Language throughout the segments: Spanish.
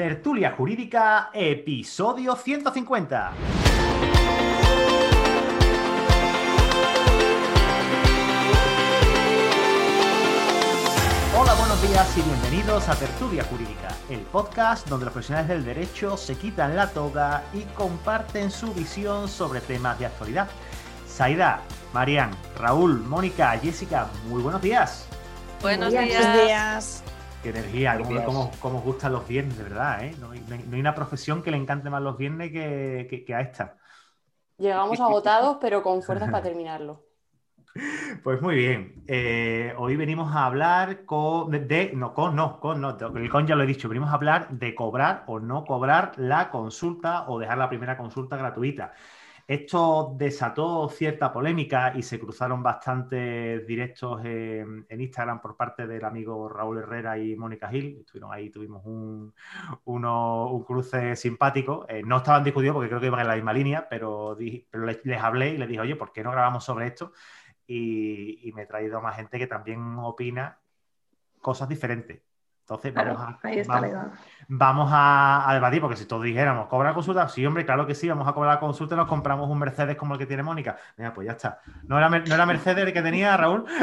Tertulia Jurídica, episodio 150. Hola, buenos días y bienvenidos a Tertulia Jurídica, el podcast donde los profesionales del derecho se quitan la toga y comparten su visión sobre temas de actualidad. Saida, Marian, Raúl, Mónica, Jessica, muy buenos días. Buenos Buenos días. días. Qué energía, cómo- cómo os gustan los viernes, de verdad, ¿eh? No hay, no una profesión que le encante más los viernes que, que- que a esta. Llegamos agotados, pero con fuerzas para terminarlo. Pues muy bien. Eh, hoy venimos a hablar con, de- no, con, no, con, no, el con ya lo he dicho, venimos a hablar de cobrar o no cobrar la consulta o dejar la primera consulta gratuita. Esto desató cierta polémica y se cruzaron bastantes directos en, Instagram por parte del amigo Raúl Herrera y Mónica Gil. Estuvieron ahí, tuvimos un, un cruce simpático. Eh, no estaban discutidos porque creo que iban en la misma línea, pero, pero les, hablé y les dije, oye, ¿por qué no grabamos sobre esto? y, y me he traído más gente que también opina cosas diferentes. Entonces, Claro, vamos, a, ahí está vamos, la a, a debatir, porque si todos dijéramos, ¿cobra consulta? Sí, hombre, claro que sí, vamos a cobrar la consulta y nos compramos un Mercedes como el que tiene Mónica. Mira, pues ya está. ¿No era, no era Mercedes el que tenía Raúl?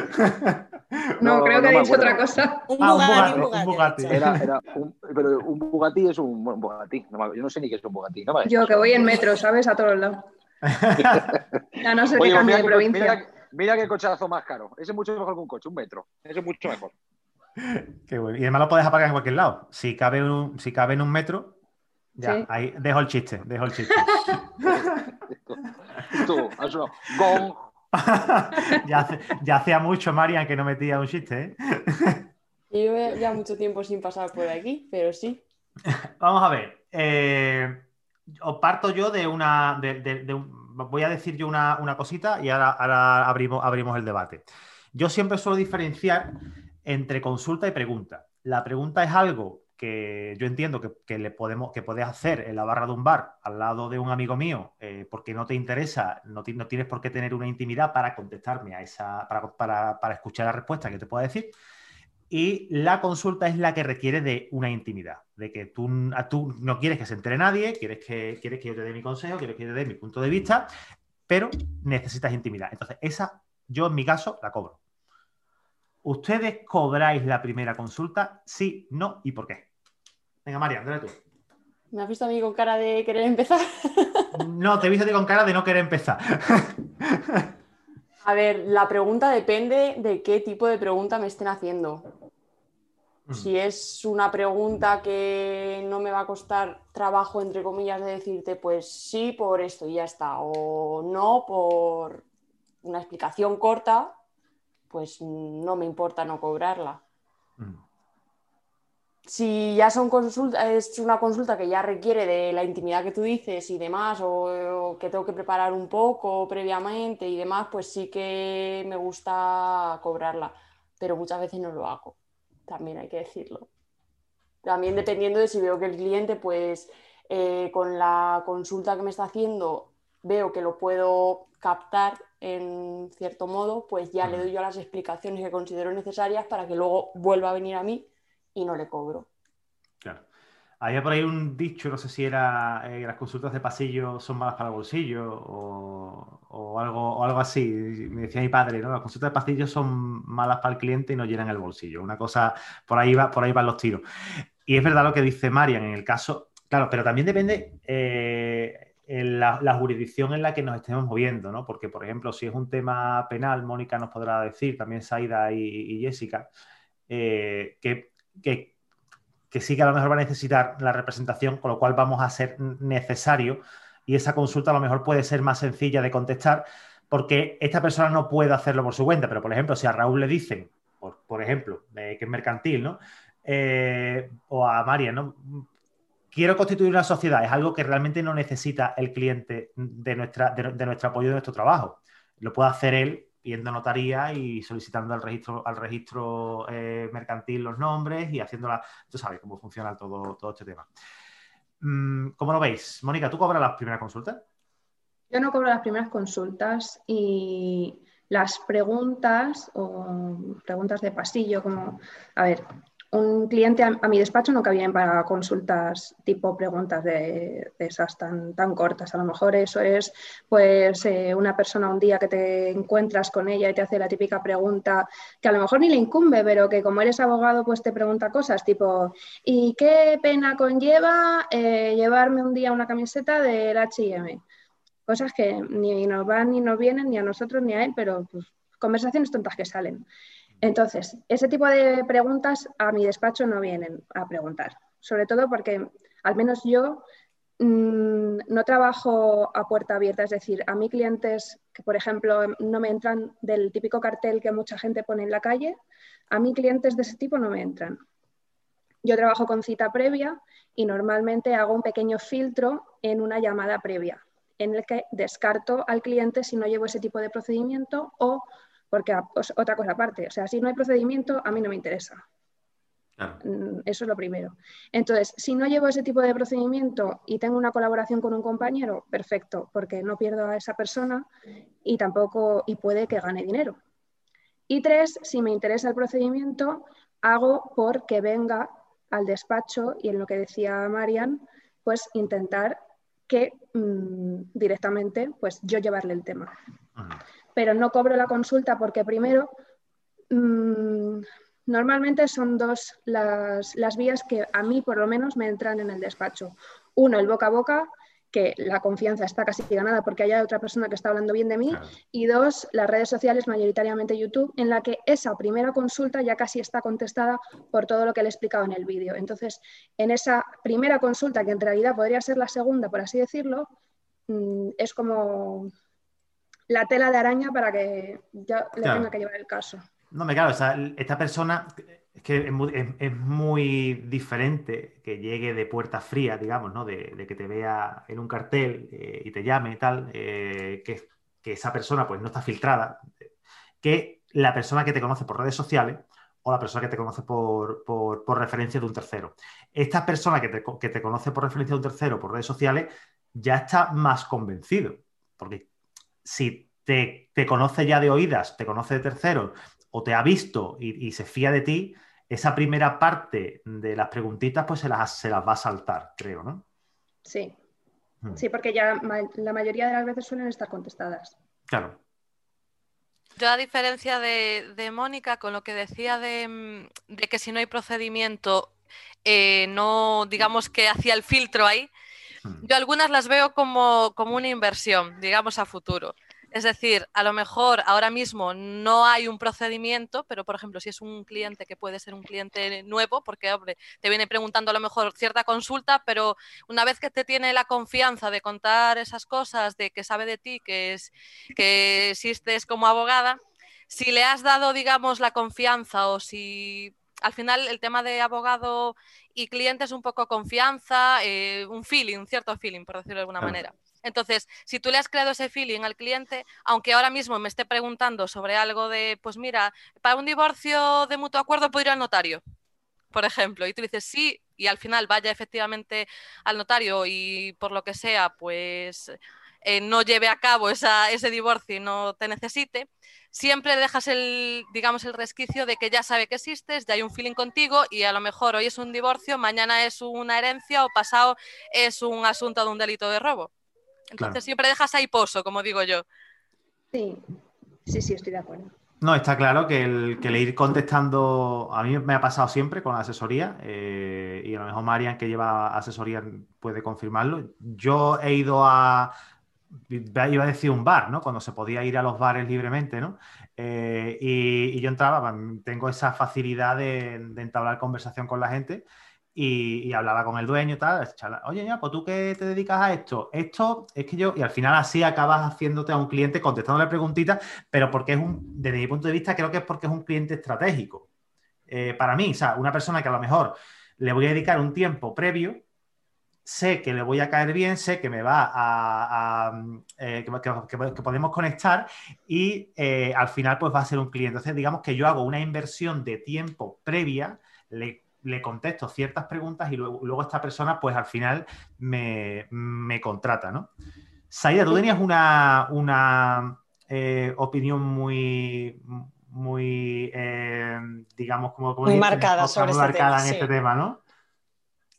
No, No, creo que no ha dicho otra cosa. Un Ah, un Bugatti, Bugatti, un Bugatti. Era, era un, pero un Bugatti es un, un Bugatti. Yo no sé ni qué es un Bugatti. Yo que voy en metro, ¿sabes? A todos lados. A no pues cambie mira, de qué, provincia. mira, mira qué cochazo más caro. Ese es mucho mejor que un coche, un metro. Ese es mucho mejor. Qué bueno. Y además lo puedes aparcar en cualquier lado. Si cabe, un- si cabe en un metro, ya, Sí. ahí dejo el chiste, dejo el chiste. Tú, has sonado gong. ya, hacía mucho, Marian, que no metía un chiste, ¿eh? Yo llevo ya mucho tiempo sin pasar por aquí, pero sí. Vamos a ver. eh, os parto yo de una. de- de- de un- voy a decir yo una, una cosita y ahora, ahora abrimos, abrimos el debate. Yo siempre suelo diferenciar entre consulta y pregunta. La pregunta es algo que yo entiendo que, que le podemos, que puedes hacer en la barra de un bar al lado de un amigo mío eh, porque no te interesa, no, no tienes por qué tener una intimidad para contestarme a esa, para, para- para escuchar la respuesta que te pueda decir. Y la consulta es la que requiere de una intimidad, de que tú, a- tú no quieres que se entere nadie, quieres que, quieres que yo te dé mi consejo, quieres que yo te dé mi punto de vista, pero necesitas intimidad. Entonces, esa yo en mi caso la cobro. ¿Ustedes cobráis la primera consulta? Sí, no y por qué. Venga, María, dale tú. ¿Me has visto a mí con cara de querer empezar? No, te he visto a ti con cara de no querer empezar. A ver, la pregunta depende de qué tipo de pregunta me estén haciendo. Si es una pregunta que no me va a costar trabajo, entre comillas, de decirte, pues sí por esto y ya está, o no por una explicación corta, pues no me importa no cobrarla. Mm. Si ya son consultas, es una consulta que ya requiere de la intimidad que tú dices y demás, o, o que tengo que preparar un poco previamente y demás, pues sí que me gusta cobrarla, pero muchas veces no lo hago, también hay que decirlo. También dependiendo de si veo que el cliente, pues eh, con la consulta que me está haciendo, veo que lo puedo captar en cierto modo, pues ya le doy yo las explicaciones que considero necesarias para que luego vuelva a venir a mí y no le cobro. Claro. Había por ahí un dicho, no sé si era eh, las consultas de pasillo son malas para el bolsillo o, o algo, o algo así. Me decía mi padre, ¿no? Las consultas de pasillo son malas para el cliente y no llenan el bolsillo. Una cosa, por ahí, va, por ahí van los tiros. Y es verdad lo que dice Marian en el caso, claro, pero también depende eh, la, jurisdicción en la que nos estemos moviendo, ¿no? Porque, por ejemplo, si es un tema penal, Mónica nos podrá decir, también Saida y, y Jessica, eh, que, que, que sí que a lo mejor va a necesitar la representación, con lo cual vamos a ser necesario y esa consulta a lo mejor puede ser más sencilla de contestar porque esta persona no puede hacerlo por su cuenta, pero por ejemplo, si a Raúl le dicen, por, por ejemplo, eh, que es mercantil, ¿no? Eh, o a María, ¿no? Quiero constituir una sociedad, es algo que realmente no necesita el cliente de, nuestro apoyo de nuestro trabajo. Lo puede hacer él yendo a notaría y solicitando al registro, al registro eh, mercantil los nombres y haciéndola. Tú sabes cómo funciona todo, todo este tema. Mm, ¿Cómo lo veis? Mónica, ¿tú cobras las primeras consultas? Yo no cobro las primeras consultas y las preguntas o preguntas de pasillo, como, a ver, un cliente a, mi despacho no cabía para consultas tipo preguntas de, esas tan, tan cortas. A lo mejor eso es pues eh, una persona un día que te encuentras con ella y te hace la típica pregunta que a lo mejor ni le incumbe, pero que como eres abogado pues te pregunta cosas tipo ¿y qué pena conlleva eh, llevarme un día una camiseta del H&M? Cosas que ni nos van ni nos vienen ni a nosotros ni a él, pero pues, conversaciones tontas que salen. Entonces, ese tipo de preguntas a mi despacho no vienen a preguntar, sobre todo porque al menos yo mm, no trabajo a puerta abierta, es decir, a mí clientes que, por ejemplo, no me entran del típico cartel que mucha gente pone en la calle, a mí clientes de ese tipo no me entran. Yo trabajo con cita previa y normalmente hago un pequeño filtro en una llamada previa, en el que descarto al cliente si no llevo ese tipo de procedimiento o porque pues, otra cosa aparte, o sea, si no hay procedimiento, a mí no me interesa. Mm, eso es lo primero. Entonces, si no llevo ese tipo de procedimiento y tengo una colaboración con un compañero, perfecto, porque no pierdo a esa persona y tampoco, y puede que gane dinero. Y tres, si me interesa el procedimiento, hago porque venga al despacho y en lo que decía Marian, pues intentar que mm, directamente, pues yo llevarle el tema pero no cobro la consulta porque primero, mm, normalmente son dos las, vías que a mí por lo menos me entran en el despacho. Uno, el boca a boca, que la confianza está casi ganada porque hay otra persona que está hablando bien de mí. Y dos, las redes sociales, mayoritariamente YouTube, en la que esa primera consulta ya casi está contestada por todo lo que le he explicado en el vídeo. Entonces, en esa primera consulta, que en realidad podría ser la segunda, por así decirlo, mm, es como la tela de araña para que yo le tenga que llevar el caso. No, me claro, esta persona es que es muy, diferente que llegue de puerta fría, digamos, ¿no? De, que te vea en un cartel eh, y te llame y tal, eh, que, esa persona pues no está filtrada, que la persona que te conoce por redes sociales o la persona que te conoce por, referencia de un tercero. Esta persona que te, que te conoce por referencia de un tercero por redes sociales ya está más convencido, porque si te, conoce ya de oídas, te conoce de terceros o te ha visto y, se fía de ti, esa primera parte de las preguntitas pues se las, se las va a saltar, creo, ¿no? Sí. Hmm. Sí, porque ya la mayoría de las veces suelen estar contestadas. Claro. Yo, a diferencia de, Mónica, con lo que decía de, que si no hay procedimiento, eh, no, digamos que hacía el filtro ahí. Yo algunas las veo como, como una inversión, digamos, a futuro. Es decir, a lo mejor ahora mismo no hay un procedimiento, pero por ejemplo, si es un cliente que puede ser un cliente nuevo, porque hombre, te viene preguntando a lo mejor cierta consulta, pero una vez que te tiene la confianza de contar esas cosas, de que sabe de ti, que, es, que existes como abogada, si le has dado, digamos, la confianza o si al final el tema de abogado y cliente es un poco confianza, eh, un feeling, un cierto feeling, por decirlo de alguna manera. Entonces, si tú le has creado ese feeling al cliente, aunque ahora mismo me esté preguntando sobre algo de, pues mira, para un divorcio de mutuo acuerdo puedo ir al notario, por ejemplo, y tú dices sí, y al final vaya efectivamente al notario y por lo que sea, pues eh, no lleve a cabo ese divorcio y no te necesite, siempre dejas el, digamos, el resquicio de que ya sabe que existes, ya hay un feeling contigo y a lo mejor hoy es un divorcio, mañana es una herencia o pasado es un asunto de un delito de robo. Entonces siempre dejas ahí pozo, como digo yo. Sí, sí, sí, estoy de acuerdo. No, está claro que el, que ir contestando, a mí me ha pasado siempre con la asesoría, eh, y a lo mejor Marian, que lleva asesoría, puede confirmarlo. Yo he ido a, iba a decir un bar, ¿no? Cuando se podía ir a los bares libremente, ¿no? Eh, y, yo entraba, tengo esa facilidad de, entablar conversación con la gente y, hablaba con el dueño tal, oye, ya, pues tú qué te dedicas a esto, esto es que yo, y al final así acabas haciéndote a un cliente contestándole preguntitas, pero porque es un, desde mi punto de vista, creo que es porque es un cliente estratégico. Eh, para mí, o sea, una persona que a lo mejor le voy a dedicar un tiempo previo, sé que le voy a caer bien, sé que me va a, eh, que, podemos conectar y eh, al final pues va a ser un cliente. Entonces, digamos que yo hago una inversión de tiempo previa, le le contesto ciertas preguntas y luego, esta persona, pues al final me, contrata, ¿no? Saida, tú tenías una, una eh, opinión muy, muy, digamos, como, como Muy marcada muy sobre este marcada tema, en sí. este tema, ¿no?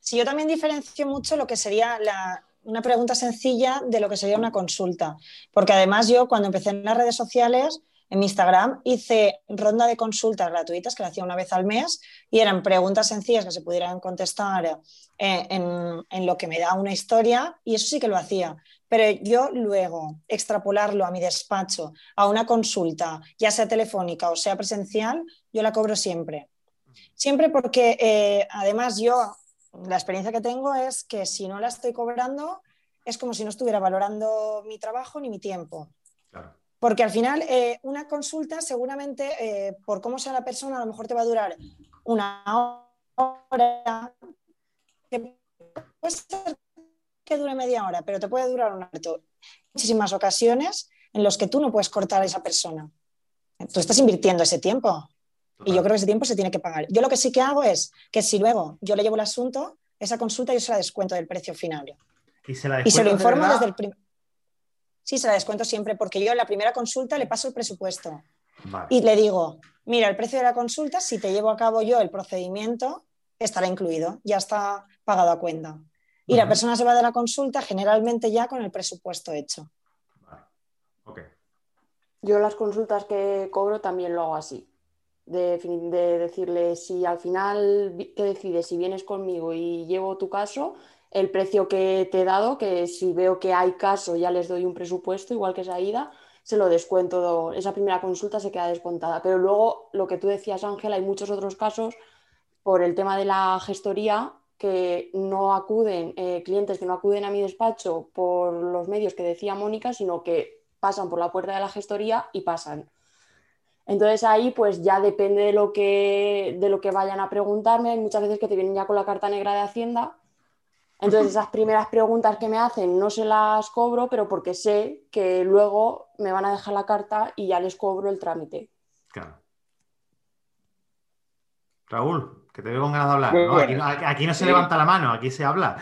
Sí, yo también diferencio mucho lo que sería una pregunta sencilla de lo que sería una consulta. Porque además yo cuando empecé en las redes sociales, en mi Instagram, hice ronda de consultas gratuitas que la hacía una vez al mes y eran preguntas sencillas que se pudieran contestar eh, en, en lo que me da una historia y eso sí que lo hacía. Pero yo luego extrapolarlo a mi despacho, a una consulta, ya sea telefónica o sea presencial, yo la cobro siempre. Siempre porque eh, además yo la experiencia que tengo es que si no la estoy cobrando, es como si no estuviera valorando mi trabajo ni mi tiempo. Claro. Porque al final, eh, una consulta seguramente, eh, por cómo sea la persona, a lo mejor te va a durar una hora. que puede ser que dure media hora, pero te puede durar un rato. Muchísimas ocasiones en las que tú no puedes cortar a esa persona. Tú estás invirtiendo ese tiempo. Y yo creo que ese tiempo se tiene que pagar. Yo lo que sí que hago es que si luego yo le llevo el asunto, esa consulta yo se la descuento del precio final. Y se, la Y se lo de informo desde el primer... Sí, se la descuento siempre porque yo en la primera consulta le paso el presupuesto Vale. y le digo, mira, el precio de la consulta, si te llevo a cabo yo el procedimiento, estará incluido, ya está pagado a cuenta. Y la persona se va de la consulta generalmente ya con el presupuesto hecho. Vale. Ok. Yo las consultas que cobro también lo hago así. De, de decirle si al final te decides si vienes conmigo y llevo tu caso, el precio que te he dado, que si veo que hay caso ya les doy un presupuesto, igual que esa ida, se lo descuento, esa primera consulta se queda descontada. Pero luego, lo que tú decías, Ángel, hay muchos otros casos por el tema de la gestoría que no acuden, eh, clientes que no acuden a mi despacho por los medios que decía Mónica, sino que pasan por la puerta de la gestoría y pasan. Entonces ahí pues ya depende de lo que, de lo que vayan a preguntarme. Hay muchas veces que te vienen ya con la carta negra de Hacienda. Entonces esas primeras preguntas que me hacen no se las cobro, pero porque sé que luego me van a dejar la carta y ya les cobro el trámite. Claro. Raúl, que te veo con ganas de hablar. Aquí, no- aquí no se Sí. levanta la mano, aquí se habla.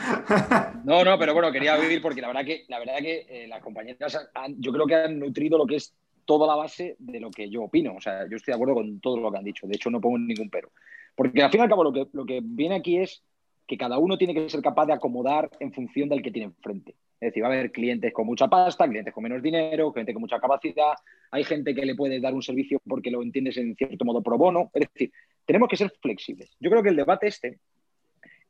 No, no, pero bueno, quería oír porque la verdad que, la verdad que eh, las compañeras han- yo creo que han nutrido lo que es toda la base de lo que yo opino. O sea, yo estoy de acuerdo con todo lo que han dicho. De hecho, no pongo ningún pero. Porque al fin y al cabo lo que, viene aquí es que cada uno tiene que ser capaz de acomodar en función del que tiene enfrente. Es decir, va a haber clientes con mucha pasta, clientes con menos dinero, gente con mucha capacidad. Hay gente que le puede dar un servicio porque lo entiendes en cierto modo pro bono. Es decir, tenemos que ser flexibles. Yo creo que el debate este,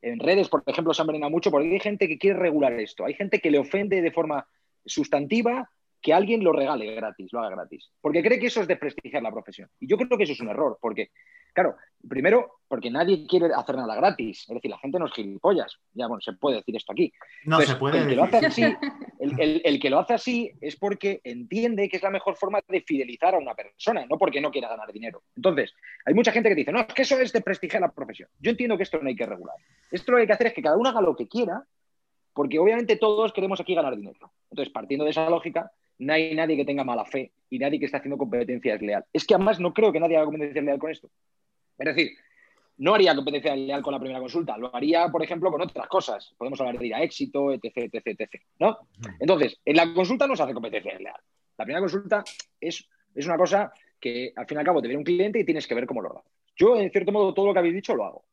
en redes, por ejemplo, se han envenenado mucho porque hay gente que quiere regular esto. Hay gente que le ofende de forma sustantiva que alguien lo regale gratis, lo haga gratis. Porque cree que eso es desprestigiar la profesión. Y yo creo que eso es un error, porque, claro, primero, porque nadie quiere hacer nada gratis. Es decir, la gente no es gilipollas. Ya, bueno, se puede decir esto aquí. No Entonces, se puede el que, lo hace así, el, el- el que lo hace así es porque entiende que es la mejor forma de fidelizar a una persona, no porque no quiera ganar dinero. Entonces, hay mucha gente que dice, no, es que eso es de prestigiar la profesión. Yo entiendo que esto no hay que regular. Esto lo que hay que hacer es que cada uno haga lo que quiera, porque obviamente todos queremos aquí ganar dinero. Entonces, partiendo de esa lógica, no hay nadie que tenga mala fe y nadie que esté haciendo competencia desleal. Es que además no creo que nadie haga competencia desleal con esto. Es decir, no haría competencia leal con la primera consulta, lo haría, por ejemplo, con otras cosas. Podemos hablar de ir a éxito, etc, etc, etc. ¿no? Entonces, en la consulta no se hace competencia leal. La primera consulta es, es una cosa que, al fin y al cabo, te viene un cliente y tienes que ver cómo lo hace. Yo, en cierto modo, todo lo que habéis dicho lo hago.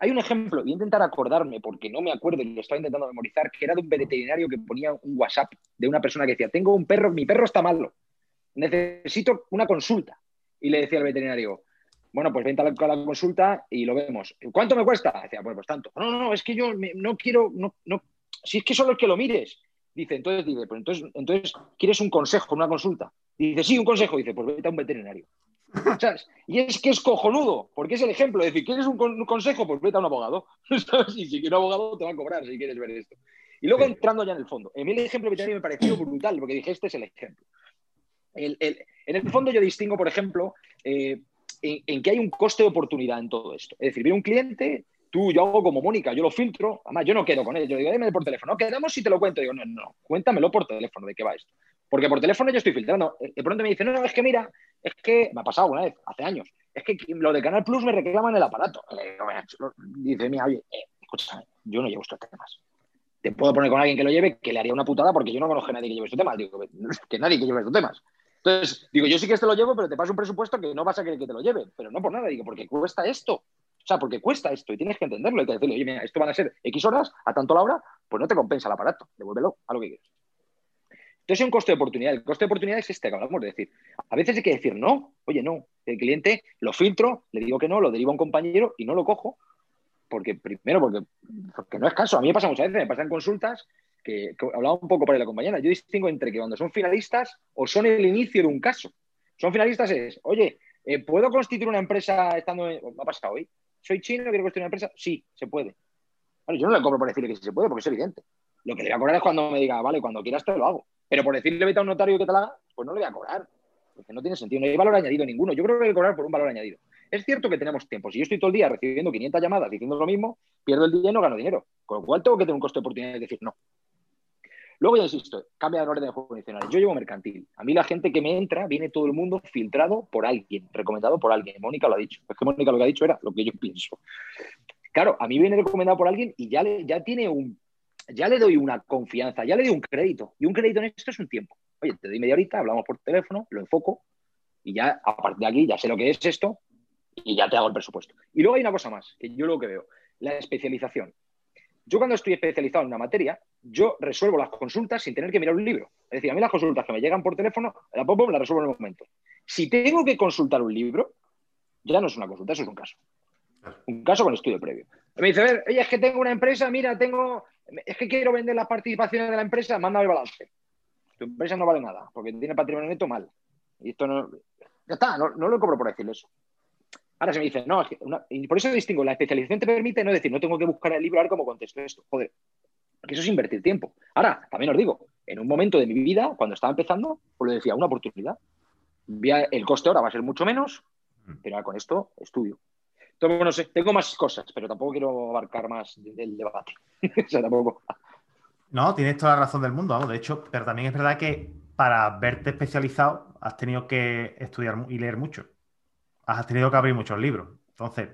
Hay un ejemplo, voy a intentar acordarme porque no me acuerdo y lo estaba intentando memorizar, que era de un veterinario que ponía un WhatsApp de una persona que decía, tengo un perro, mi perro está malo, necesito una consulta. Y le decía al veterinario, bueno, pues vente a la, consulta y lo vemos. ¿Cuánto me cuesta? Decía, pues, pues tanto. No, no, es que yo no quiero, no, no, si es que solo es que lo mires. Dice, entonces, dice, pues entonces, entonces, ¿quieres un consejo, una consulta? Dice, sí, un consejo. Dice, pues vete a un veterinario. ¿Sabes? Y es que es cojonudo, porque es el ejemplo. Es decir, ¿quieres un, con- un consejo? Pues vete a un abogado. ¿Sabes? Y si quieres un abogado, te va a cobrar si quieres ver esto. Y luego Sí. entrando ya en el fondo. A mí el ejemplo veterinario me pareció brutal, porque dije, este es el ejemplo. El- el- en el fondo yo distingo, por ejemplo, eh, en, en que hay un coste de oportunidad en todo esto. Es decir, viene un cliente, tú, yo hago como Mónica, yo lo filtro, además yo no quedo con él, yo digo, dime por teléfono, no, quedamos si te lo cuento. Digo, no, no, cuéntamelo por teléfono, ¿de qué va esto? Porque por teléfono yo estoy filtrando. De pronto me dice, no, es que mira, es que me ha pasado una vez, hace años, es que lo de Canal Plus me reclaman el aparato. Dice, mira, oye, eh, escúchame, yo no llevo estos temas. Te puedo poner con alguien que lo lleve, que le haría una putada porque yo no conozco a nadie que lleve estos temas. Digo, que nadie que lleve estos temas. Entonces, digo, yo sí que te lo llevo, pero te paso un presupuesto que no vas a querer que te lo lleve. Pero no por nada, digo, porque cuesta esto. O sea, porque cuesta esto y tienes que entenderlo. Hay que decirle, oye, mira, esto van a ser X horas a tanto la hora, pues no te compensa el aparato, devuélvelo a lo que quieras. Entonces es un coste de oportunidad. El coste de oportunidad es este que hablamos de decir. A veces hay que decir no. Oye, no. El cliente lo filtro, le digo que no, lo deriva a un compañero y no lo cojo. Porque, primero, porque, no es caso. A mí me pasa muchas veces, me pasan consultas que, hablaba un poco para la compañera. Yo distingo entre que cuando son finalistas o son el inicio de un caso. Son finalistas es, oye, eh, ¿puedo constituir una empresa estando en... ¿Me ha pasado hoy? ¿Soy chino? ¿Quiero constituir una empresa? Sí, se puede. yo no le cobro por decirle que se puede, porque es evidente. Lo que le voy a cobrar es cuando me diga, vale, cuando quieras te lo hago. Pero por decirle vete a un notario que te la haga, pues no le voy a cobrar. Porque no tiene sentido, no hay valor añadido ninguno. Yo creo que hay que cobrar por un valor añadido. Es cierto que tenemos tiempo. Si yo estoy todo el día recibiendo 500 llamadas diciendo lo mismo, pierdo el día y no gano dinero. Con lo cual tengo que tener un coste de oportunidad de decir no. Luego ya insisto, cambia el orden de juego Yo llevo mercantil. A mí la gente que me entra, viene todo el mundo filtrado por alguien, recomendado por alguien. Mónica lo ha dicho. Es que Mónica lo que ha dicho era lo que yo pienso. Claro, a mí viene recomendado por alguien y ya, le, ya tiene un, ya le doy una confianza, ya le doy un crédito. Y un crédito en esto es un tiempo. Oye, te doy media horita, hablamos por teléfono, lo enfoco y ya a partir de aquí ya sé lo que es esto y ya te hago el presupuesto. Y luego hay una cosa más, que yo lo que veo, la especialización. Yo cuando estoy especializado en una materia, yo resuelvo las consultas sin tener que mirar un libro. Es decir, a mí las consultas que me llegan por teléfono, la pongo, las resuelvo en el momento. Si tengo que consultar un libro, ya no es una consulta, eso es un caso. Un caso con estudio previo. Me dice, a ver, oye, es que tengo una empresa, mira, tengo, es que quiero vender las participaciones de la empresa, mándame el balance. Tu empresa no vale nada, porque tiene patrimonio neto mal. Y esto no, ya está, no, no lo cobro por decirle eso. Ahora se me dice, no, y por eso distingo, la especialización te permite no decir, no tengo que buscar el libro a ver cómo contesto esto. Joder, porque eso es invertir tiempo. Ahora, también os digo, en un momento de mi vida, cuando estaba empezando, pues le decía, una oportunidad. El coste ahora va a ser mucho menos, mm. pero ahora con esto estudio. Tengo más cosas, pero tampoco quiero abarcar más del debate. o sea, tampoco. No, tienes toda la razón del mundo. De hecho, pero también es verdad que para verte especializado has tenido que estudiar y leer mucho has tenido que abrir muchos libros. Entonces,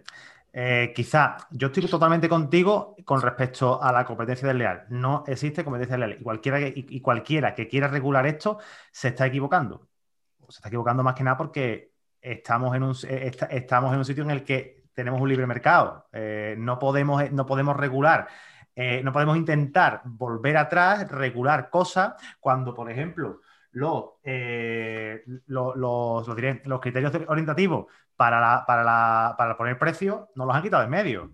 eh, quizá yo estoy totalmente contigo con respecto a la competencia desleal. No existe competencia desleal. Y cualquiera que, y, cualquiera que quiera regular esto se está equivocando. Se está equivocando más que nada porque estamos en un, eh, estamos en un sitio en el que tenemos un libre mercado. Eh, no, podemos, no podemos regular. no podemos intentar volver atrás, regular cosas, cuando, por ejemplo, los, eh, los, los, criterios orientativos para, para, poner precio no los han quitado en medio.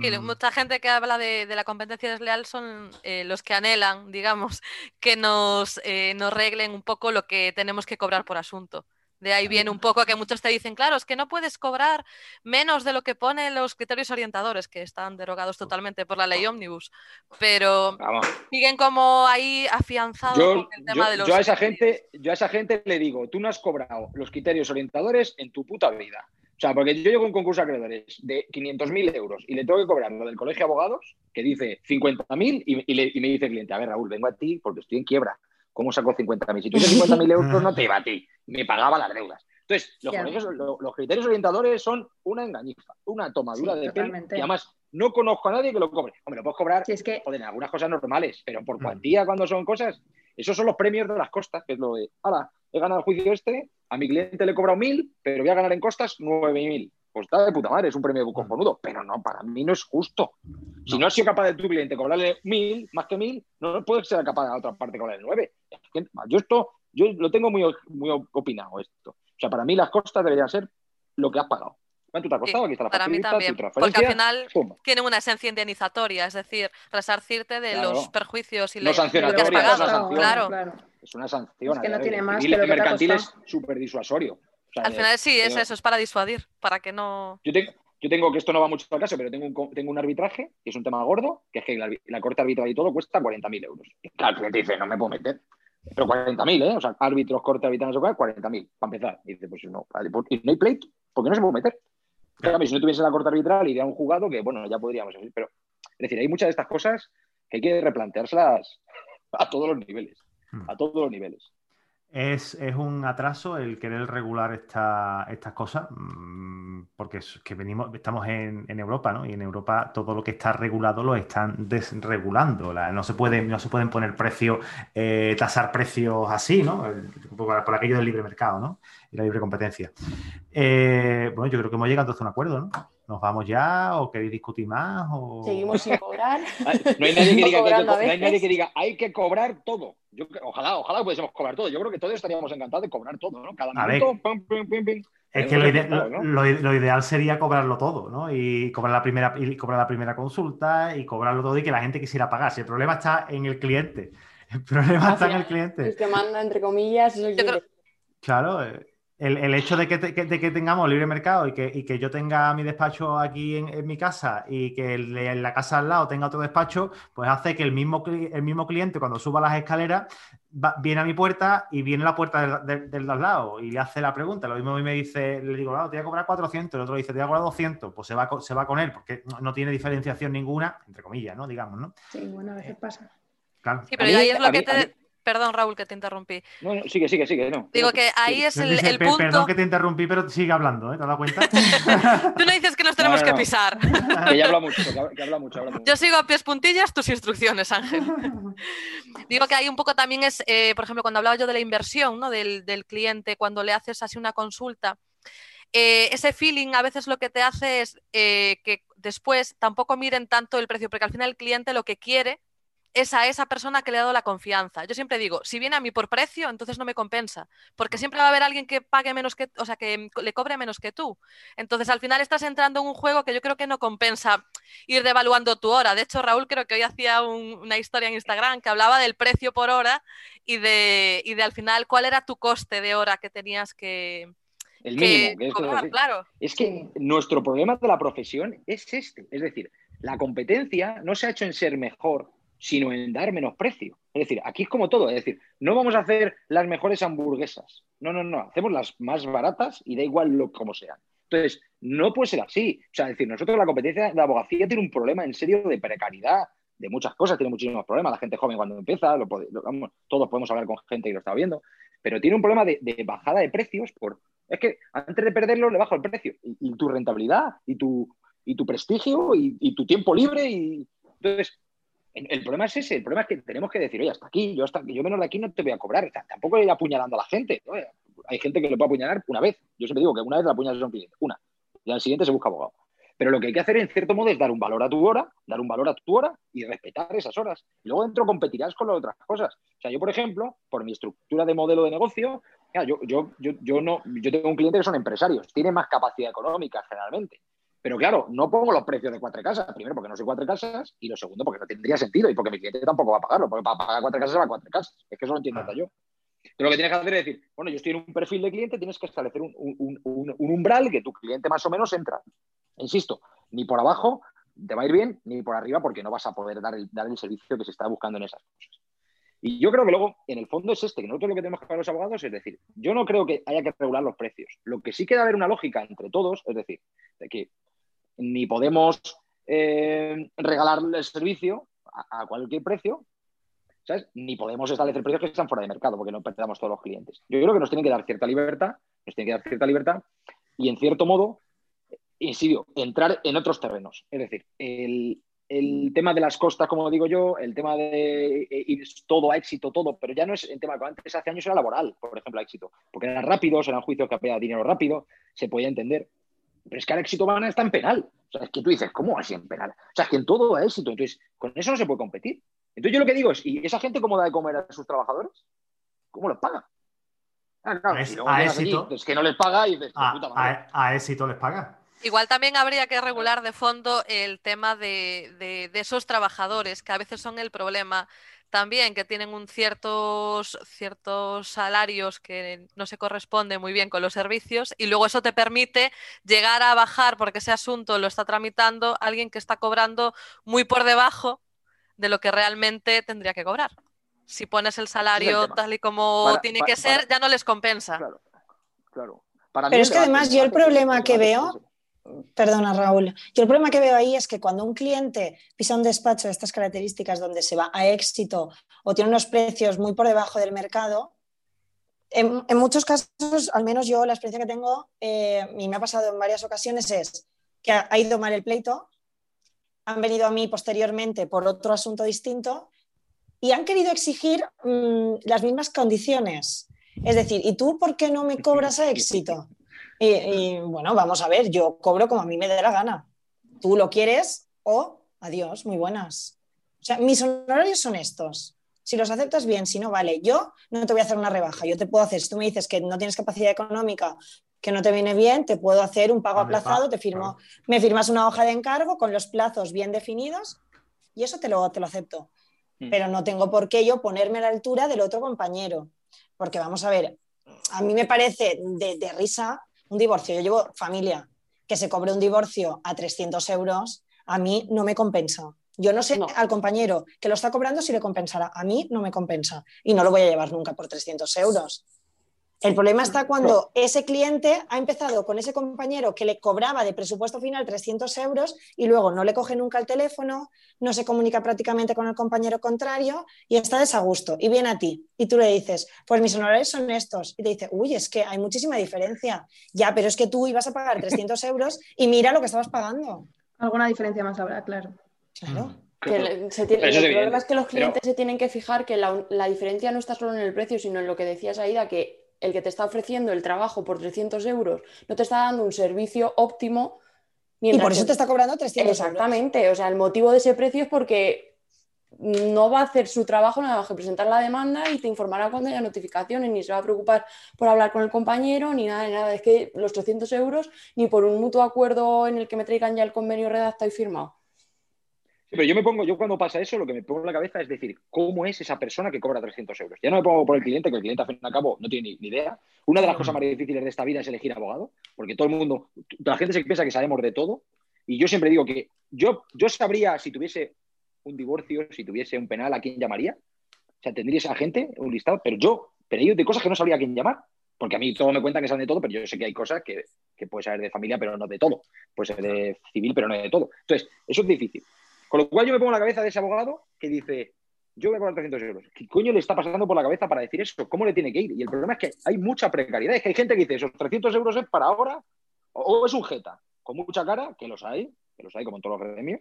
Sí, mm. mucha gente que habla de, la competencia desleal son eh, los que anhelan, digamos, que nos, eh, nos reglen un poco lo que tenemos que cobrar por asunto. De ahí viene un poco que muchos te dicen, claro, es que no puedes cobrar menos de lo que ponen los criterios orientadores, que están derogados totalmente por la ley Omnibus, pero siguen como ahí afianzados con el tema de los... Yo a, esa gente, yo a esa gente le digo, tú no has cobrado los criterios orientadores en tu puta vida. O sea, porque yo llego a un concurso de acreedores de 500.000 euros y le tengo que cobrar lo del colegio de abogados, que dice 50.000, y, y, y me dice el cliente, a ver, Raúl, vengo a ti porque estoy en quiebra. ¿Cómo saco 50.000? Si tuviese 50.000 euros no te iba a ti, me pagaba las deudas. Entonces, los, criterios orientadores son una engañifa, una tomadura de pelo y además no conozco a nadie que lo cobre. Hombre, lo puedes cobrar es que... joder, en algunas cosas normales, pero por mm. cuantía cuando son cosas, esos son los premios de las costas, que es lo de, ahora, he ganado el juicio este, a mi cliente le he cobrado 1.000, pero voy a ganar en costas 9.000 pues está de puta madre, es un premio cojonudo, pero no, para mí no es justo. Si no has sido capaz de tu cliente cobrarle mil, más que mil, no puedes ser capaz de la otra parte cobrarle nueve. yo esto, yo lo tengo muy, muy opinado esto. O sea, para mí las costas deberían ser lo que has pagado. ¿Cuánto te ha costado? Aquí está la para mí también, porque al final tienen una esencia indemnizatoria, es decir, resarcirte de los perjuicios y no lo que has pagado. claro. Es una sanción. Es que no tiene más. que lo que mercantil es súper disuasorio. Al final sí, es eso, es para disuadir, para que no... Yo tengo, que esto no va mucho al caso, pero tengo un, tengo un arbitraje, que es un tema gordo, que es que la, corte arbitral y todo cuesta 40.000 euros. claro, el cliente dice, no me puedo meter. Pero 40.000, ¿eh? O sea, árbitros, corte arbitral, no sé cuál, 40.000, para empezar. Y dice, pues no, vale, pues, y no hay pleito, porque no se puede meter. Claro. si no tuviese la corte arbitral, iría a un juzgado que, bueno, ya podríamos decir, pero es decir, hay muchas de estas cosas que hay que replanteárselas a todos los niveles. Hmm. A todos los niveles. Es, un atraso el querer regular estas cosas, mm, porque es que venimos, estamos en, Europa, ¿no? Y en Europa todo lo que está regulado lo están desregulando. no, se no se pueden poner precios, eh, tasar precios así, ¿no? Por, aquello del libre mercado, ¿no? Y la libre competencia. Eh, bueno, yo creo que hemos llegado a un acuerdo, ¿no? ¿Nos vamos ya o queréis discutir más? O... Seguimos sin cobrar. no hay nadie que diga, que hay, que, no hay nadie que diga hay que cobrar todo. Yo, ojalá, ojalá pudiésemos cobrar todo. Yo creo que todos estaríamos encantados de cobrar todo, ¿no? Cada minuto, Es que lo, ideal sería cobrarlo todo, ¿no? Y cobrar la primera, y cobrar la primera consulta y cobrarlo todo y que la gente quisiera pagar. Si el problema está en el cliente. El problema está en el cliente. El que manda, entre comillas, es el Claro, eh, el, hecho de que, tengamos libre mercado y que, yo tenga mi despacho aquí en, mi casa y que en la casa al lado tenga otro despacho, pues hace que el mismo, el mismo cliente cuando suba las escaleras viene a mi puerta y viene a la puerta del, del, al lado y le hace la pregunta. Lo mismo a mí me dice, le digo, te voy a cobrar 400, el otro dice, te voy a cobrar 200, pues se va, se va con él porque no, tiene diferenciación ninguna, entre comillas, ¿no? Digamos, ¿no? Sí, bueno, a veces pasa. Claro. Sí, pero ahí es lo que te Perdón, Raúl, que te interrumpí. No, no, sigue, sigue, sigue. No. Digo que ahí es el, punto. Perdón que te interrumpí, pero sigue hablando, ¿eh? ¿Te has dado cuenta? Tú no dices que nos tenemos que pisar. que ya habla mucho, que habla mucho, habla mucho. Yo sigo a pies puntillas tus instrucciones, Ángel. Digo que ahí un poco también es, eh, por ejemplo, cuando hablaba yo de la inversión, ¿no? Del, del cliente, cuando le haces así una consulta. Eh, ese feeling a veces lo que te hace es eh, que después tampoco miren tanto el precio, porque al final el cliente lo que quiere es a esa persona que le ha dado la confianza. Yo siempre digo, si viene a mí por precio, entonces no me compensa, porque siempre va a haber alguien que pague menos que, o sea, que le cobre menos que tú. Entonces, al final estás entrando en un juego que yo creo que no compensa ir devaluando tu hora. De hecho, Raúl creo que hoy hacía una historia en Instagram que hablaba del precio por hora y de, y de al final cuál era tu coste de hora que tenías que, el mínimo, que, es, claro. es que nuestro problema de la profesión es este. Es decir, la competencia no se ha hecho en ser mejor, sino en dar menos precio. Es decir, aquí es como todo, es decir, no vamos a hacer las mejores hamburguesas, no, no, no, hacemos las más baratas y da igual lo como sean. Entonces, no puede ser así. O sea, es decir, nosotros la competencia la abogacía tiene un problema en serio de precariedad, de muchas cosas, tiene muchísimos problemas. La gente joven cuando empieza, lo, todos podemos hablar con gente que lo está viendo, pero tiene un problema de, bajada de precios por... Es que antes de perderlo le bajo el precio y, tu rentabilidad y tu, y tu prestigio y, y, tu tiempo libre y entonces el problema es ese, el problema es que tenemos que decir, oye, hasta aquí, yo hasta yo menos de aquí no te voy a cobrar. Tampoco ir apuñalando a la gente. Hay gente que le puede apuñalar una vez. Yo siempre digo que una vez la apuñalas a un cliente, una. Y al siguiente se busca abogado. Pero lo que hay que hacer, en cierto modo, es dar un valor a tu hora, dar un valor a tu hora y respetar esas horas. Luego dentro competirás con las otras cosas. O sea, yo, por ejemplo, por mi estructura de modelo de negocio, yo, yo, yo, yo, no, yo tengo un cliente que son empresarios, tienen más capacidad económica generalmente. Pero claro, no pongo los precios de cuatro casas. Primero, porque no soy cuatro casas. Y lo segundo, porque no tendría sentido. Y porque mi cliente tampoco va a pagarlo. Porque para pagar cuatro casas va a cuatro casas. Es que eso lo entiendo hasta yo. Pero lo que tienes que hacer es decir, bueno, yo estoy en un perfil de cliente, tienes que establecer un, un, umbral que tu cliente más o menos entra. Insisto, ni por abajo te va a ir bien, ni por arriba, porque no vas a poder dar el, dar el servicio que se está buscando en esas cosas. Y yo creo que luego, en el fondo, es este, que nosotros lo que tenemos que hacer los abogados es decir, yo no creo que haya que regular los precios. Lo que sí queda haber una lógica entre todos, es decir, de que ni podemos eh, regalarle el servicio a, cualquier precio, ¿sabes? Ni podemos establecer precios que están fuera de mercado porque no perdamos todos los clientes. Yo creo que nos tienen que dar cierta libertad, nos tienen que dar cierta libertad y en cierto modo, insisto, entrar en otros terrenos. Es decir, el, tema de las costas, como digo yo, el tema de ir todo a éxito, todo, pero ya no es el tema que antes hace años era laboral, por ejemplo, a éxito, porque eran rápidos, eran juicios que había dinero rápido, se podía entender. Pero es que el éxito van está en penal. O sea, es que tú dices, ¿cómo así en penal? O sea, es que en todo hay éxito. Entonces, con eso no se puede competir. Entonces, yo lo que digo es, ¿y esa gente cómo da de comer a sus trabajadores? ¿Cómo los paga? Ah, a, éxito. es que no les paga y dices, a, éxito les paga. Igual también habría que regular de fondo el tema de, esos trabajadores, que a veces son el problema también que tienen un ciertos, ciertos salarios que no se corresponden muy bien con los servicios y luego eso te permite llegar a bajar, porque ese asunto lo está tramitando alguien que está cobrando muy por debajo de lo que realmente tendría que cobrar. Si pones el salario tal y como tiene que ser, ya no les compensa. Claro, claro. Pero es que además yo el problema que veo Perdona, Raúl. Yo el problema que veo ahí es que cuando un cliente pisa un despacho de estas características donde se va a éxito o tiene unos precios muy por debajo del mercado, En, muchos casos, al menos yo la experiencia que tengo, eh, y me ha pasado en varias ocasiones, es que ha, ido mal el pleito, han venido a mí posteriormente por otro asunto distinto y han querido exigir mm, las mismas condiciones. Es decir, ¿y tú por qué no me cobras a éxito? Y, bueno, vamos a ver, yo cobro como a mí me dé la gana. Tú lo quieres o adiós, muy buenas. O sea, mis honorarios son estos. Si los aceptas bien, si no, vale. Yo no te voy a hacer una rebaja. Yo te puedo hacer, si tú me dices que no tienes capacidad económica, que no te viene bien, te puedo hacer un pago aplazado, te firmo, me firmas una hoja de encargo con los plazos bien definidos y eso te lo, te lo acepto. Mm. Pero no tengo por qué yo ponerme a la altura del otro compañero. Porque vamos a ver, a mí me parece de, de risa un divorcio. Yo llevo familia, que se cobre un divorcio a 300 euros, a mí no me compensa. Yo no sé al compañero que lo está cobrando si le compensará. A mí no me compensa y no lo voy a llevar nunca por 300 euros. El problema está cuando ese cliente ha empezado con ese compañero que le cobraba de presupuesto final 300 euros y luego no le coge nunca el teléfono, no se comunica prácticamente con el compañero contrario y está desagusto. Y viene a ti y tú le dices, pues mis honorarios son estos. Y te dice, uy, es que hay muchísima diferencia. Ya, pero es que tú ibas a pagar 300 euros y mira lo que estabas pagando. Alguna diferencia más habrá, claro. Claro. Mm. Que el problema es que los clientes se tienen que fijar que la, la, diferencia no está solo en el precio, sino en lo que decías, Aida, que el que te está ofreciendo el trabajo por 300 euros no te está dando un servicio óptimo. Y por eso te está cobrando 300 Exactamente, o sea, el motivo de ese precio es porque no va a hacer su trabajo nada más que presentar la demanda y te informará cuando haya notificaciones, ni se va a preocupar por hablar con el compañero, ni nada, ni nada. Es que los 300 euros, ni por un mutuo acuerdo en el que me traigan ya el convenio redactado y firmado pero yo me pongo, yo cuando pasa eso, lo que me pongo en la cabeza es decir, ¿cómo es esa persona que cobra 300 euros? Ya no me pongo por el cliente, que el cliente al fin y al cabo no tiene ni, idea. Una de las cosas más difíciles de esta vida es elegir abogado, porque todo el mundo, la gente se piensa que sabemos de todo. Y yo siempre digo que yo, yo sabría si tuviese un divorcio, si tuviese un penal, a quién llamaría. O sea, tendría esa gente, un listado, pero yo, pero yo de cosas que no sabría a quién llamar. Porque a mí todo me cuentan que saben de todo, pero yo sé que hay cosas que, que puede saber de familia, pero no de todo. Puede ser de civil, pero no de todo. Entonces, eso es difícil. Con lo cual yo me pongo en la cabeza de ese abogado que dice, yo voy a cobrar 300 euros. ¿Qué coño le está pasando por la cabeza para decir eso? ¿Cómo le tiene que ir? Y el problema es que hay mucha precariedad. Es que hay gente que dice, esos 300 euros es para ahora o es un jeta con mucha cara, que los hay, que los hay como en todos los gremios,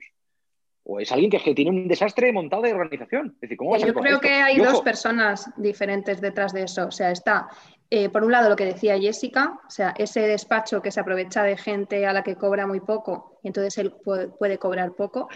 o es alguien que, que, tiene un desastre montado de organización. Es decir, ¿cómo Yo creo que hay dos personas diferentes detrás de eso. O sea, está, eh, por un lado, lo que decía Jessica, o sea, ese despacho que se aprovecha de gente a la que cobra muy poco y entonces él puede, cobrar poco.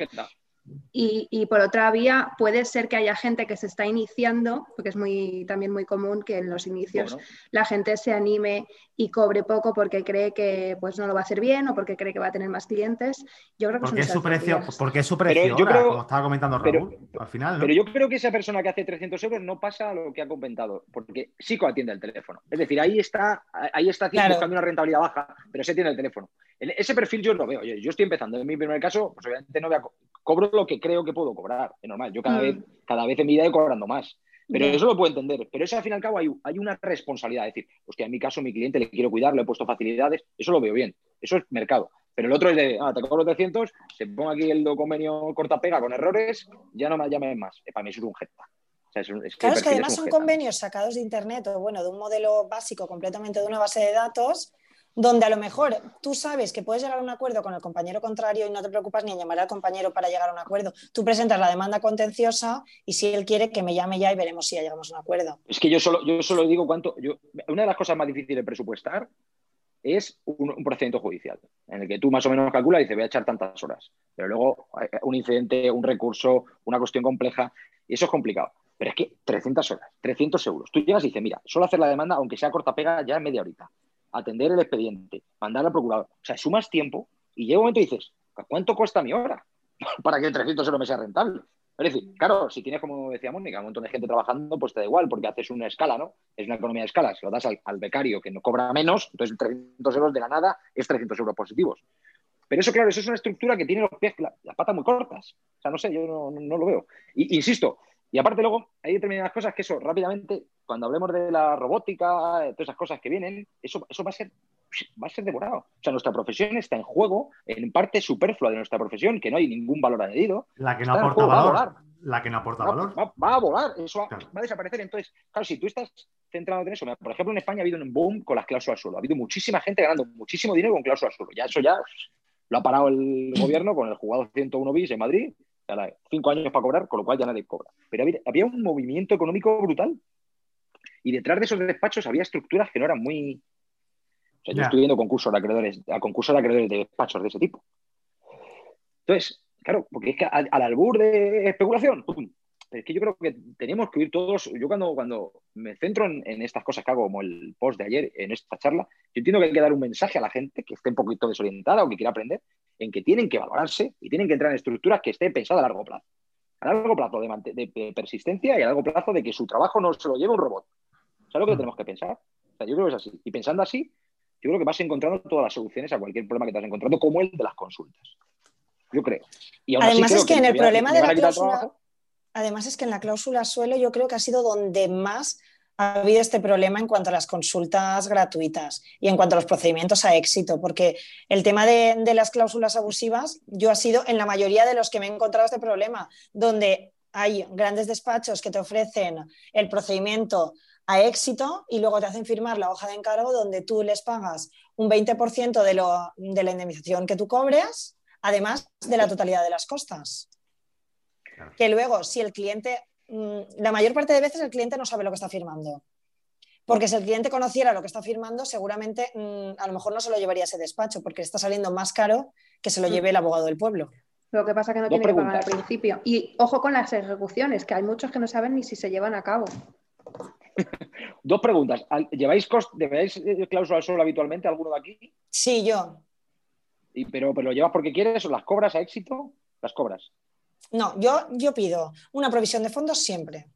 Y, por otra vía, puede ser que haya gente que se está iniciando, porque es muy, también muy común que en los inicios la gente se anime y cobre poco porque cree que pues, no lo va a hacer bien o porque cree que va a tener más clientes. Yo creo que porque, es su precio, porque es su precio, yo creo, como estaba comentando Raúl, al final. Pero yo creo que esa persona que hace 300 euros no pasa lo que ha comentado, porque sí atiende el teléfono. Es decir, ahí está, ahí está buscando una rentabilidad baja, pero se atiende el teléfono. Ese perfil yo lo veo. Yo estoy empezando. En mi primer caso, pues obviamente no voy a cobro lo que creo que puedo cobrar. Es normal. Yo cada, mm. vez, cada vez en mi vida he cobrando más. Pero eso lo puedo entender. Pero eso al fin y al cabo hay, hay una responsabilidad. Es decir, hostia, en mi caso, mi cliente le quiero cuidar, le he puesto facilidades. Eso lo veo bien. Eso es mercado. Pero el otro es de, ah, te cobro 300, se ponga aquí el convenio corta-pega con errores, ya no me llamen más. Para mí eso es un jeta. claro, es que además son convenios sacados de Internet o bueno, de un modelo básico completamente de una base de datos donde a lo mejor tú sabes que puedes llegar a un acuerdo con el compañero contrario y no te preocupas ni en llamar al compañero para llegar a un acuerdo. Tú presentas la demanda contenciosa y si él quiere que me llame ya y veremos si ya llegamos a un acuerdo. Es que yo solo, yo solo digo cuánto. una de las cosas más difíciles de presupuestar es un, procedimiento judicial, en el que tú más o menos calculas y dices, voy a echar tantas horas. Pero luego un incidente, un recurso, una cuestión compleja, y eso es complicado. Pero es que 300 horas, 300 euros. Tú llegas y dices, mira, solo hacer la demanda, aunque sea corta pega, ya en media horita atender el expediente, mandar al procurador. O sea, sumas tiempo y llega un momento y dices, ¿cuánto cuesta mi hora? Para que 300 euros me sea rentable. Es decir, claro, si tienes, como decía Mónica, un montón de gente trabajando, pues te da igual, porque haces una escala, ¿no? Es una economía de escala. Si lo das al, becario que no cobra menos, entonces 300 euros de la nada es 300 euros positivos. Pero eso, claro, eso es una estructura que tiene los pies, las patas muy cortas. O sea, no sé, yo no, lo veo. Y, insisto, y aparte luego hay determinadas cosas que eso rápidamente, cuando hablemos de la robótica, de todas esas cosas que vienen, eso, eso va a ser va a ser devorado. O sea, nuestra profesión está en juego, en parte superflua de nuestra profesión, que no hay ningún valor añadido. La que no aporta valor. La que no aporta valor. Va, a volar, eso va, a desaparecer. Entonces, claro, si tú estás centrándote en eso. Por ejemplo, en España ha habido un boom con las cláusulas suelo. Ha habido muchísima gente ganando muchísimo dinero con cláusulas suelo. Ya eso ya lo ha parado el gobierno con el jugado 101 bis en Madrid. Cinco años para cobrar, con lo cual ya nadie cobra. Pero había, un movimiento económico brutal. Y detrás de esos despachos había estructuras que no eran muy. O sea, yo estoy viendo concursos de acreedores, a concursos de acreedores de despachos de ese tipo. Entonces, claro, porque es que al, albur de especulación, es que yo creo que tenemos que ir todos, yo cuando, cuando me centro en, estas cosas que hago, como el post de ayer, en esta charla, yo entiendo que hay que dar un mensaje a la gente que esté un poquito desorientada o que quiera aprender, en que tienen que valorarse y tienen que entrar en estructuras que estén pensadas a largo plazo. A largo plazo de, persistencia y a largo plazo de que su trabajo no se lo lleve un robot. ¿Sabes lo que mm. tenemos que pensar? yo creo que es así. Y pensando así, yo creo que vas encontrando todas las soluciones a cualquier problema que te has encontrado, como el de las consultas. Yo creo. Además es que, en el problema de la cláusula... Además es que en la cláusula suelo yo creo que ha sido donde más ha habido este problema en cuanto a las consultas gratuitas y en cuanto a los procedimientos a éxito, porque el tema de, las cláusulas abusivas, yo ha sido en la mayoría de los que me he encontrado este problema, donde hay grandes despachos que te ofrecen el procedimiento a éxito y luego te hacen firmar la hoja de encargo donde tú les pagas un 20% de, lo, de la indemnización que tú cobres, además de la totalidad de las costas. Que luego, si el cliente, mm, la mayor parte de veces el cliente no sabe lo que está firmando. Porque si el cliente conociera lo que está firmando, seguramente mm, a lo mejor no se lo llevaría a ese despacho, porque está saliendo más caro que se lo lleve el abogado del pueblo. Lo que pasa es que no tiene que pagar al principio. Y ojo con las ejecuciones, que hay muchos que no saben ni si se llevan a cabo. Dos preguntas. ¿Lleváis, cost eh, cláusula solo habitualmente alguno de aquí? Sí, yo. ¿Y, pero, ¿Pero lo llevas porque quieres o las cobras a éxito? Las cobras. No, yo, yo pido una provisión de fondos siempre.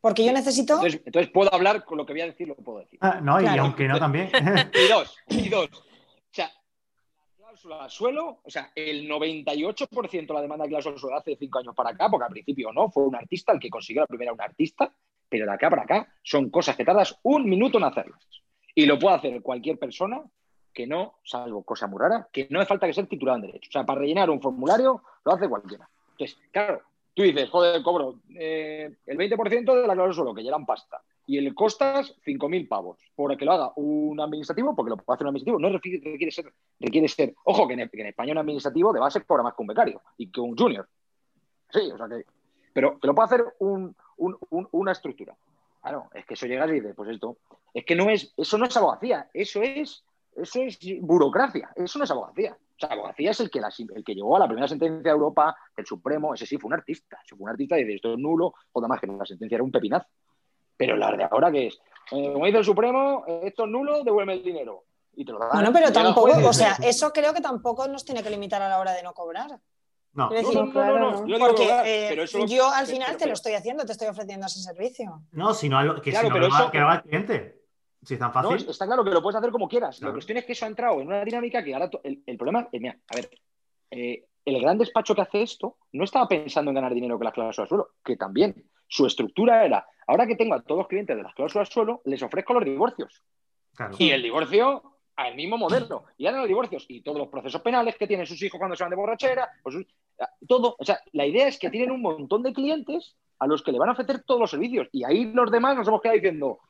Porque yo necesito. Entonces, puedo hablar con lo que voy a decir, lo puedo decir. Ah, no, y aunque no también. y dos, y dos. O sea, la cláusula suelo, o sea, el 98% de la demanda de cláusula suelo hace cinco años para acá, porque al principio no, fue un artista el que consiguió la primera, un artista, pero de acá para acá son cosas que tardas un minuto en hacerlas. Y lo puede hacer cualquier persona que no, salvo cosa muy rara, que no hace falta que ser titulado en derecho. O sea, para rellenar un formulario lo hace cualquiera. Entonces, claro, tú dices, joder, cobro eh, el 20% de la cláusula que ya eran pasta, y el costas 5.000 pavos, por que lo haga un administrativo, porque lo puede hacer un administrativo, no requiere ser, requiere ser ojo, que en, España un administrativo de base cobra más que un becario y que un junior. Sí, o sea que, pero que lo puede hacer una estructura. Claro, es que eso llega y dices, pues esto, es que no es, eso no es abogacía, eso es, eso es burocracia, eso no es abogacía. O sea, abogacía es el que, el que llegó a la primera sentencia de Europa del Supremo, ese sí fue un artista, ese fue un artista y dice esto es nulo, o más que la sentencia era un pepinazo. Pero la de ahora que es, eh, como dice el Supremo, esto es nulo, devuelve el dinero. Y te lo da. Bueno, pero tampoco, o sea, eso creo que tampoco nos tiene que limitar a la hora de no cobrar. No, no, no, no, Porque eh, yo al final te lo estoy haciendo, te estoy ofreciendo ese servicio. No, sino algo que, claro, si no pero eso... que va al cliente. Si es tan fácil. está claro que lo puedes hacer como quieras. La cuestión es que eso ha entrado en una dinámica que ahora el, problema es, mira, a ver, eh, el gran despacho que hace esto no estaba pensando en ganar dinero con las cláusulas suelo, que también su estructura era, ahora que tengo a todos los clientes de las cláusulas suelo, les ofrezco los divorcios. Y el divorcio al mismo modelo. Y ahora los divorcios y todos los procesos penales que tienen sus hijos cuando se van de borrachera, pues, todo. O sea, la idea es que tienen un montón de clientes a los que le van a ofrecer todos los servicios. Y ahí los demás nos hemos quedado diciendo,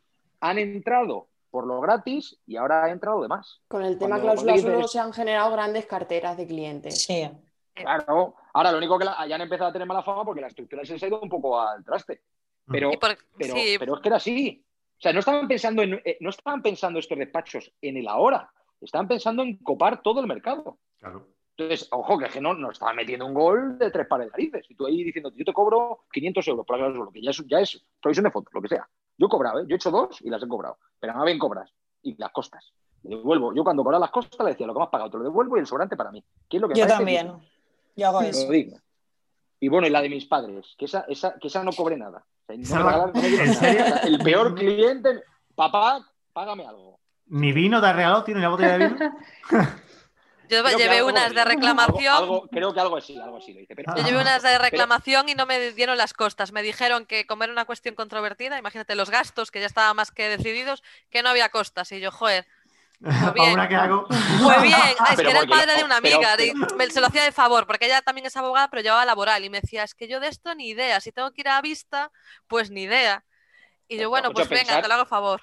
han entrado por lo gratis y ahora ha entrado de más. Con el tema cláusula solo se han generado grandes carteras de clientes. Sí. Claro, ahora lo único que hayan empezado a tener mala fama porque la estructura se ha ido un poco al traste. Pero, pero, pero es que era así. O sea, no estaban pensando en, eh, no estaban pensando estos despachos en el ahora, estaban pensando en copar todo el mercado. Claro. Entonces, ojo, que no nos estaban metiendo un gol de tres pares de narices. Y tú ahí diciendo, yo te cobro 500 euros por la cláusula, que ya es, ya es provisión de fotos, lo que sea. Yo he cobrado, ¿eh? yo he hecho dos y las he cobrado, pero no bien cobras y las costas. Le devuelvo. Yo cuando cobraba las costas le decía, lo que me has pagado te lo devuelvo y el sobrante para mí. ¿Qué es lo que yo también. Yo hago eso. Y bueno, y la de mis padres, que esa, esa, que esa no cobre nada. el peor cliente, papá, págame algo. ¿Mi vino te ha regalado? ¿Tiene una botella de vino? Yo llevé unas de reclamación. creo que algo así, algo así lo hice. Yo llevé unas de reclamación y no me dieron las costas. Me dijeron que como era una cuestión controvertida, imagínate los gastos, que ya estaban más que decididos, que no había costas. Y yo, joder. Fue bien. hago? Fue bien. es que era el padre de una amiga. se lo hacía de favor, porque ella también es abogada, pero llevaba laboral. Y me decía, es que yo de esto ni idea. Si tengo que ir a vista, pues ni idea. Y yo, bueno, pues venga, te lo hago a favor.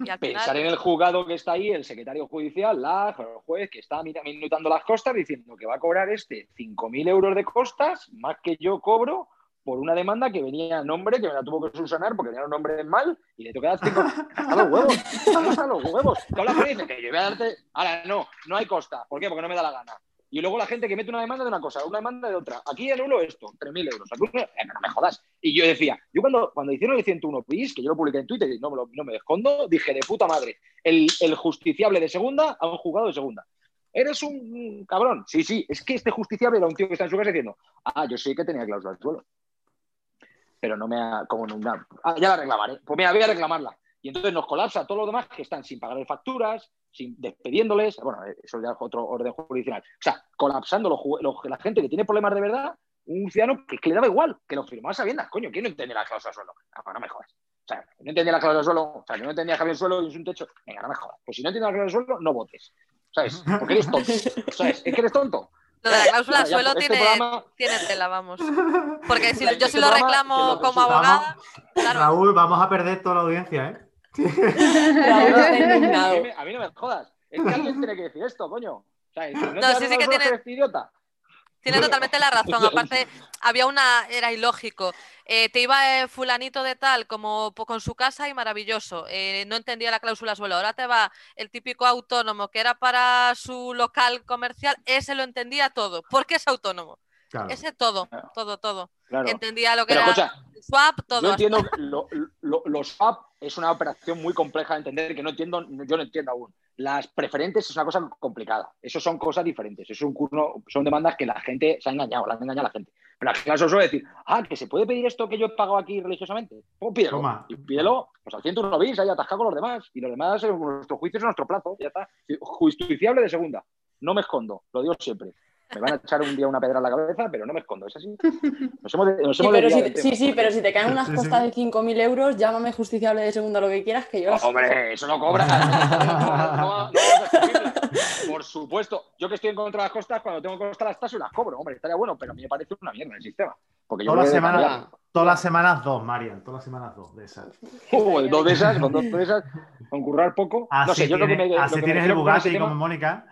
Y al Pensar final, en el juzgado que está ahí, el secretario judicial, la, el juez que está minutando las costas diciendo que va a cobrar este 5.000 euros de costas más que yo cobro por una demanda que venía a nombre, que me la tuvo que subsanar porque tenía los nombres mal y le dar cinco... ¡Hasta los huevos! ¡Hasta los huevos! Te hablas con él y dice que yo voy a darte... Ahora, no, no hay costa. ¿Por qué? Porque no me da la gana. Y luego la gente que mete una demanda de una cosa, una demanda de otra. Aquí anulo esto, 3.000 euros. Aquí, eh, no me jodas. Y yo decía, yo cuando, cuando hicieron el 101 bis, que yo lo publiqué en Twitter y no me, lo- no me escondo, dije de puta madre, el, el justiciable de segunda a un juzgado de segunda. Eres un cabrón. Sí, sí, es que este justiciable era un tío que está en su casa diciendo, ah, yo sé que tenía cláusula de suelo. Pero no me ha, como nunca, ah, ya la reclamaré. Pues mira, voy a reclamarla. Y entonces nos colapsa todos los demás que están sin pagar facturas, sin despediéndoles, bueno, eso ya es otro orden jurisdiccional. O sea, colapsando los la gente que tiene problemas de verdad, un ciudadano que, que le daba igual, que lo firmaba a sabiendas, coño, ¿quién no entiende la cláusula de suelo? No, no me jodas. O sea, no entendía la cláusula de suelo, o sea, que no entendía un suelo y es un techo, venga, no me jodas. Pues si no entiendes la cláusula de suelo, no votes. ¿Sabes? Porque eres tonto. ¿Sabes? Es que eres tonto. Lo de la cláusula ya, suelo este tiene, programa- tiene tela, vamos. Porque si, Este yo si lo reclamo lo como abogada, claro, Raúl, vamos a perder toda la audiencia, ¿eh? Raúl A mí, me- a mí no me jodas. Es que alguien tiene que decir esto, coño. O sea, si no, sí, sí que tiene- idiota. Tiene totalmente la razón. Aparte, había una, era ilógico. Eh, te iba eh, fulanito de tal como po- con su casa y maravilloso. Eh, no entendía la cláusula suelo. Ahora te va el típico autónomo que era para su local comercial. Ese lo entendía todo. Porque es autónomo. Claro. Ese todo, Claro. todo, todo. Claro. Entendía lo que Pero era escucha, el swap, todo. Yo entiendo que lo- lo- los swap es una operación muy compleja de entender que no entiendo, yo no entiendo aún. Las preferentes es una cosa complicada. Eso son cosas diferentes. Eso es un curso, son demandas que la gente se ha engañado, la han engañado a la gente. Pero la clase suele decir, ah, que se puede pedir esto que yo he pagado aquí religiosamente. Pues pídelo. Toma. Y pídelo, pues al 101 bis, ahí atascado con los demás. Y los demás, en nuestro juicio es nuestro plazo. Ya está. Justiciable de segunda. No me escondo, lo digo siempre. Me van a echar un día una pedra en la cabeza, pero no me escondo, es así. Nos hemos, nos Sí, hemos pero si, sí, sí, pero si te caen unas costas de 5.000 euros, llámame justiciable de segunda lo que quieras, que yo Hombre, eso no cobra. No, no, no, no, Por supuesto, yo que estoy en contra de las costas, cuando tengo que costar las tasas las cobro. Hombre, estaría bueno, pero a mí me parece una mierda el sistema. Porque yo semanas, cambiar. Todas las semanas dos, Marian. Todas las semanas dos de esas. Uh, dos de esas, con dos de esas, con currar poco. Así no sé, yo lo que tienes, me. lo así me tienes el Bugatti como tema- Mónica.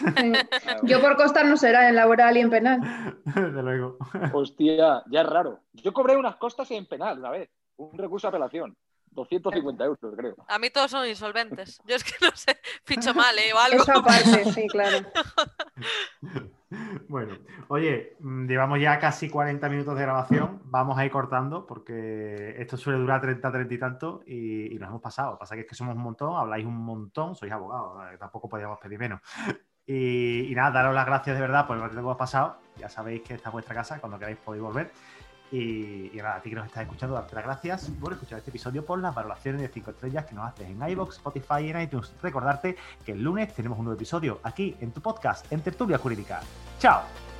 Yo por costar no será en laboral y en penal. Desde luego. Hostia, ya es raro. Yo cobré unas costas en penal una vez, un recurso de apelación. 250 euros, creo. A mí todos son insolventes. Yo es que no sé, ficho mal, ¿eh? O algo. Eso aparte, sí, claro. Bueno, oye, mm, llevamos ya casi 40 minutos de grabación. Vamos a ir cortando porque esto suele durar 30, 30 y tanto y, y nos hemos pasado. Lo que pasa que es que somos un montón, habláis un montón, sois abogados, eh, tampoco podíamos pedir menos. Y, y nada, daros las gracias de verdad por el rato que hemos pasado. Ya sabéis que esta es vuestra casa, cuando queráis podéis volver. Y, nada, a ti que nos estás escuchando, darte las gracias por escuchar este episodio, por las valoraciones de 5 estrellas que nos haces en iVoox, Spotify y en iTunes. Recordarte que el lunes tenemos un nuevo episodio aquí en tu podcast, en Tertulia Jurídica. ¡Chao!